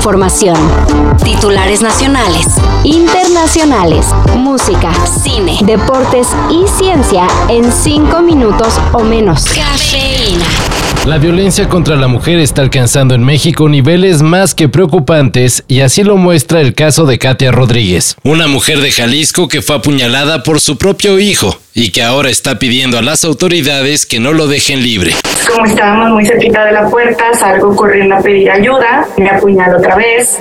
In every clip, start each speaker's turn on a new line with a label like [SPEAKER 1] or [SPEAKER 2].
[SPEAKER 1] información. Titulares nacionales, internacionales, música, cine, deportes y ciencia en cinco minutos o menos. Cafeína.
[SPEAKER 2] La violencia contra la mujer está alcanzando en México niveles más que preocupantes y así lo muestra el caso de Katia Rodríguez, una mujer de Jalisco que fue apuñalada por su propio hijo y que ahora está pidiendo a las autoridades que no lo dejen libre.
[SPEAKER 3] Como estábamos muy cerquita de la puerta, salgo corriendo a pedir ayuda, me apuñalo otra vez,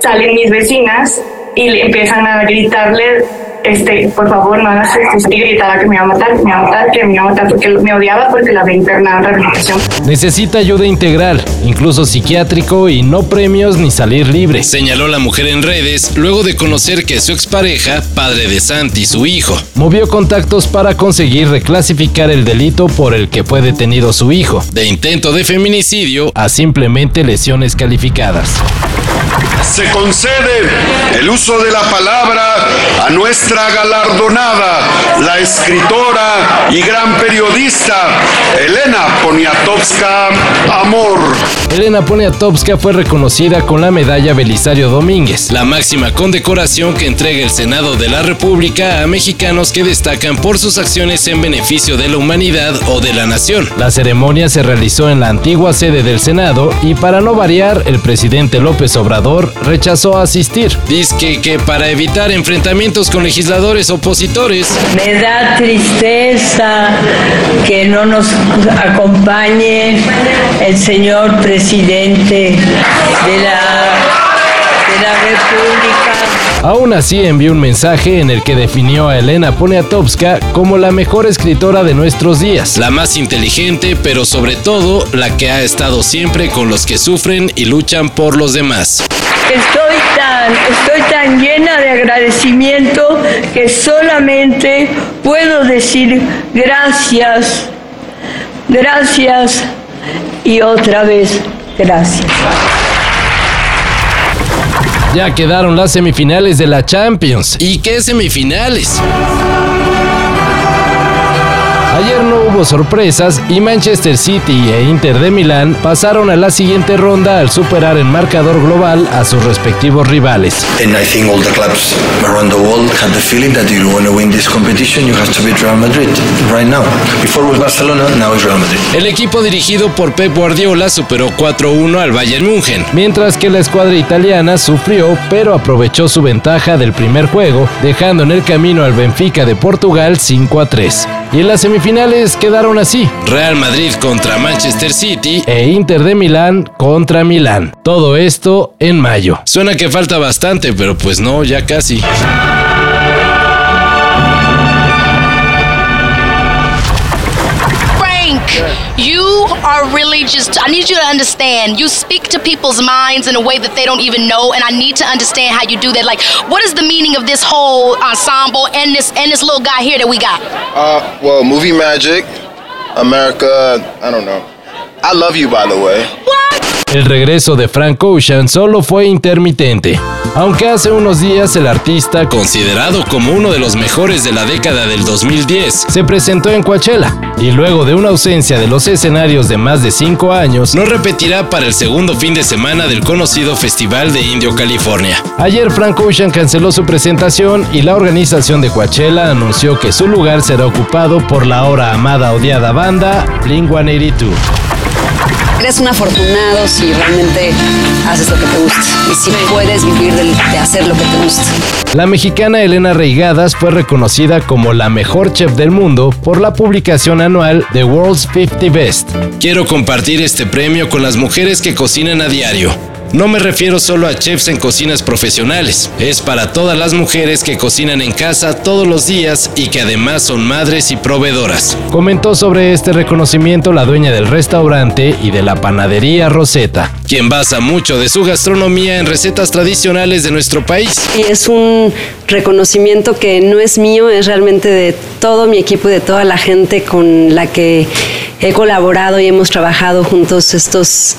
[SPEAKER 3] salen mis vecinas y le empiezan a gritarle este, por favor, no hagas esto. Y gritaba que me iba a matar, que me iba a matar, que me iba a matar, porque me odiaba porque la había internado en rehabilitación.
[SPEAKER 2] Necesita ayuda integral, incluso psiquiátrico y no premios ni salir libre. Señaló la mujer en redes luego de conocer que su expareja, padre de Santi, su hijo, movió contactos para conseguir reclasificar el delito por el que fue detenido su hijo, de intento de feminicidio a simplemente lesiones calificadas
[SPEAKER 4] se concede el uso de la palabra a nuestra galardonada, la escritora y gran periodista Elena Poniatowska Amor.
[SPEAKER 2] Elena Poniatowska fue reconocida con la medalla Belisario Domínguez, la máxima condecoración que entrega el Senado de la República a mexicanos que destacan por sus acciones en beneficio de la humanidad o de la nación. La ceremonia se realizó en la antigua sede del Senado y para no variar, el presidente López Obrador rechazó asistir. Dice que para evitar enfrentamientos con legisladores opositores.
[SPEAKER 5] Me da tristeza que no nos acompañe el señor presidente de la, de la República.
[SPEAKER 2] Aún así envió un mensaje en el que definió a Elena Poniatowska como la mejor escritora de nuestros días, la más inteligente, pero sobre todo la que ha estado siempre con los que sufren y luchan por los demás.
[SPEAKER 5] Estoy tan, estoy tan llena de agradecimiento que solamente puedo decir gracias, gracias y otra vez gracias.
[SPEAKER 2] Ya quedaron las semifinales de la Champions. ¿Y qué semifinales? Ayer no hubo sorpresas y Manchester City e Inter de Milán pasaron a la siguiente ronda al superar en marcador global a sus respectivos rivales.
[SPEAKER 6] And I think all the clubs around the world had the feeling that you want to win this competition, you have to beat Real Madrid right now. Before was Barcelona, now is Real Madrid.
[SPEAKER 2] El equipo dirigido por Pep Guardiola superó 4-1 al Bayern München, mientras que la escuadra italiana sufrió pero aprovechó su ventaja del primer juego, dejando en el camino al Benfica de Portugal 5-3. Y en las semifinales quedaron así: Real Madrid contra Manchester City e Inter de Milán contra Milán. Todo esto en mayo. Suena que falta bastante, pero pues no, ya casi.
[SPEAKER 7] Are really just I need you to understand. You speak to people's minds in a way that they don't even know and I need to understand how you do that. Like what is the meaning of this whole ensemble and this and this little guy here that we got?
[SPEAKER 8] Uh well, movie magic, America, I don't know. I love you by the way.
[SPEAKER 7] What?
[SPEAKER 2] El regreso de Frank Ocean solo fue intermitente. Aunque hace unos días el artista, considerado como uno de los mejores de la década del 2010, se presentó en Coachella y luego de una ausencia de los escenarios de más de 5 años, no repetirá para el segundo fin de semana del conocido Festival de Indio, California. Ayer Frank Ocean canceló su presentación y la organización de Coachella anunció que su lugar será ocupado por la ahora amada odiada banda Blink-182.
[SPEAKER 9] Eres un afortunado si realmente haces lo que te gusta y si puedes vivir de, de hacer lo que te gusta.
[SPEAKER 2] La mexicana Elena Reigadas fue reconocida como la mejor chef del mundo por la publicación anual The World's 50 Best. Quiero compartir este premio con las mujeres que cocinan a diario. No me refiero solo a chefs en cocinas profesionales, es para todas las mujeres que cocinan en casa todos los días y que además son madres y proveedoras. Comentó sobre este reconocimiento la dueña del restaurante y de la panadería Rosetta, quien basa mucho de su gastronomía en recetas tradicionales de nuestro país.
[SPEAKER 9] Y es un reconocimiento que no es mío, es realmente de todo mi equipo y de toda la gente con la que he colaborado y hemos trabajado juntos estos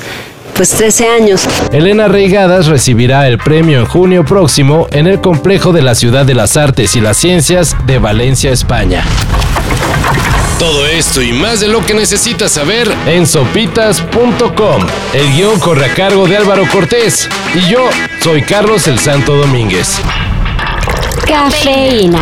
[SPEAKER 9] pues 13 años.
[SPEAKER 2] Elena Reigadas recibirá el premio en junio próximo en el complejo de la Ciudad de las Artes y las Ciencias de Valencia, España. Todo esto y más de lo que necesitas saber en sopitas.com. El guion corre a cargo de Álvaro Cortés y yo soy Carlos el Santo Domínguez.
[SPEAKER 1] Cafeína.